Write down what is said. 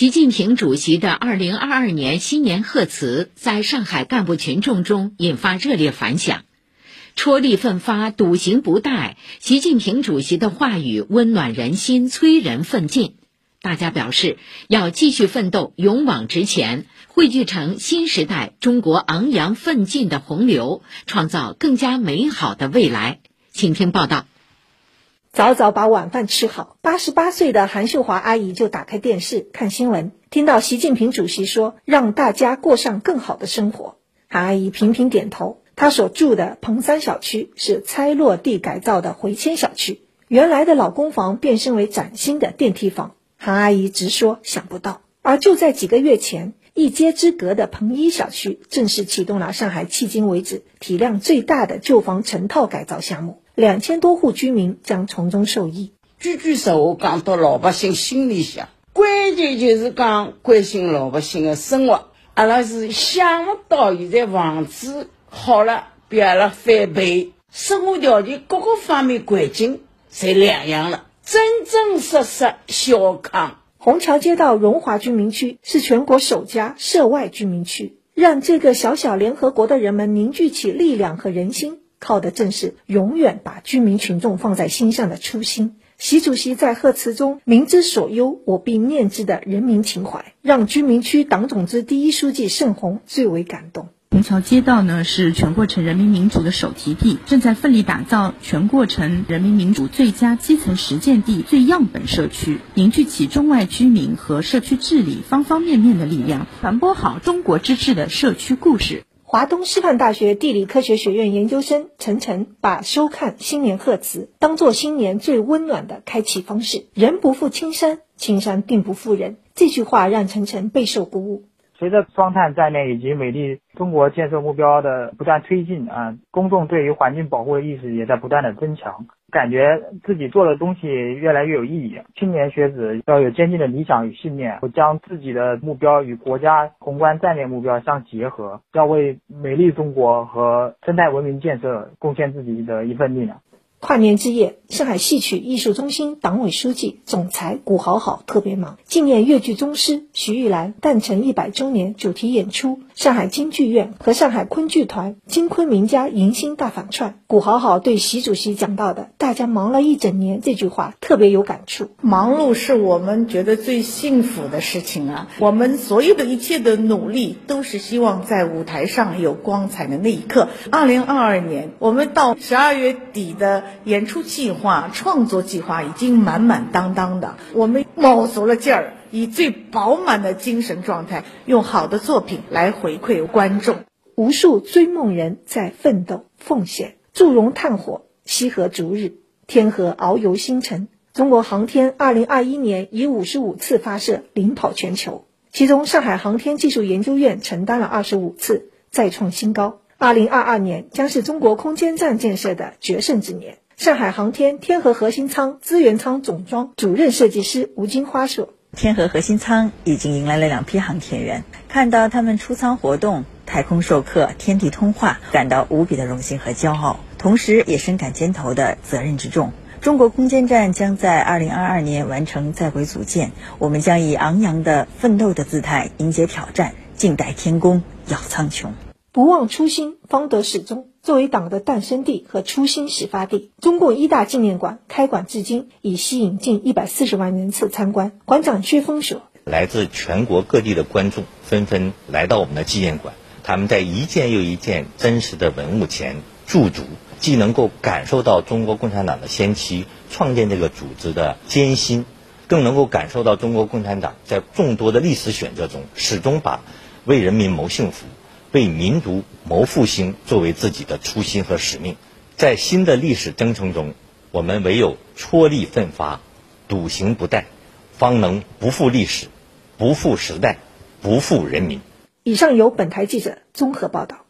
习近平主席的二零二二年新年贺词在上海干部群众中引发热烈反响。踔厉奋发，笃行不怠，习近平主席的话语温暖人心，催人奋进。大家表示要继续奋斗，勇往直前，汇聚成新时代中国昂扬奋进的洪流，创造更加美好的未来。请听报道。早早把晚饭吃好，八十八岁的韩秀华阿姨就打开电视看新闻，听到习近平主席说让大家过上更好的生活，韩阿姨频频点头。她所住的彭三小区是拆落地改造的回迁小区，原来的老公房变身为崭新的电梯房，韩阿姨直说想不到。而就在几个月前，一街之隔的彭一小区正式启动了上海迄今为止体量最大的旧房成套改造项目。两千多户居民将从中受益。句句实话讲到老百姓心里向，关键就是讲关心老百姓的生活。阿拉是想不到现在房子好了，比阿拉翻倍，生活条件各个方面环境侪两样了，真真实实小康。虹桥街道荣华居民区是全国首家涉外居民区，让这个小小联合国的人们凝聚起力量和人心。靠的正是永远把居民群众放在心上的初心。习主席在贺词中“民之所忧，我必念之”的人民情怀，让居民区党总支第一书记盛红最为感动。虹桥街道呢是全过程人民民主的首提地，正在奋力打造全过程人民民主最佳基层实践地、最样本社区，凝聚起中外居民和社区治理方方面面的力量，传播好中国之治的社区故事。华东师范大学地理科学学院研究生陈晨把收看新年贺词当做新年最温暖的开启方式。人不负青山，青山定不负人。这句话让陈晨备受鼓舞。随着双碳战略以及美丽中国建设目标的不断推进啊，公众对于环境保护的意识也在不断的增强，感觉自己做的东西越来越有意义。青年学子要有坚定的理想与信念，将自己的目标与国家宏观战略目标相结合，要为美丽中国和生态文明建设贡献自己的一份力量。跨年之夜，上海戏曲艺术中心党委书记、总裁谷好好特别忙，纪念越剧宗师徐玉兰诞辰一百周年主题演出。上海京剧院和上海昆剧团金昆名家迎新大反串，古好好对习主席讲到的“大家忙了一整年”这句话特别有感触。忙碌是我们觉得最幸福的事情啊！我们所有的一切的努力，都是希望在舞台上有光彩的那一刻。二零二二年，我们到十二月底的演出计划、创作计划已经满满当当的，我们卯足了劲儿。以最饱满的精神状态，用好的作品来回馈观众。无数追梦人在奋斗奉献，祝融炭火，西河逐日，天河遨游星辰。中国航天二零二一年以五十五次发射领跑全球，其中上海航天技术研究院承担了二十五次，再创新高。二零二二年将是中国空间站建设的决胜之年。上海航天天河核心舱资源舱总装主任设计师吴金花说。天河核心舱已经迎来了两批航天员，看到他们出舱活动、太空授课、天地通话，感到无比的荣幸和骄傲，同时也深感肩头的责任之重。中国空间站将在二零二二年完成在轨组建，我们将以昂扬的奋斗的姿态迎接挑战，静待天宫耀苍穹。不忘初心，方得始终。作为党的诞生地和初心始发地，中共一大纪念馆开馆至今，已吸引近一百四十万人次参观。馆长薛峰说：“来自全国各地的观众纷纷来到我们的纪念馆，他们在一件又一件真实的文物前驻足，既能够感受到中国共产党的先期创建这个组织的艰辛，更能够感受到中国共产党在众多的历史选择中，始终把为人民谋幸福。”为民族谋复兴作为自己的初心和使命，在新的历史征程中，我们唯有踔厉奋发、笃行不怠，方能不负历史、不负时代、不负人民。以上由本台记者综合报道。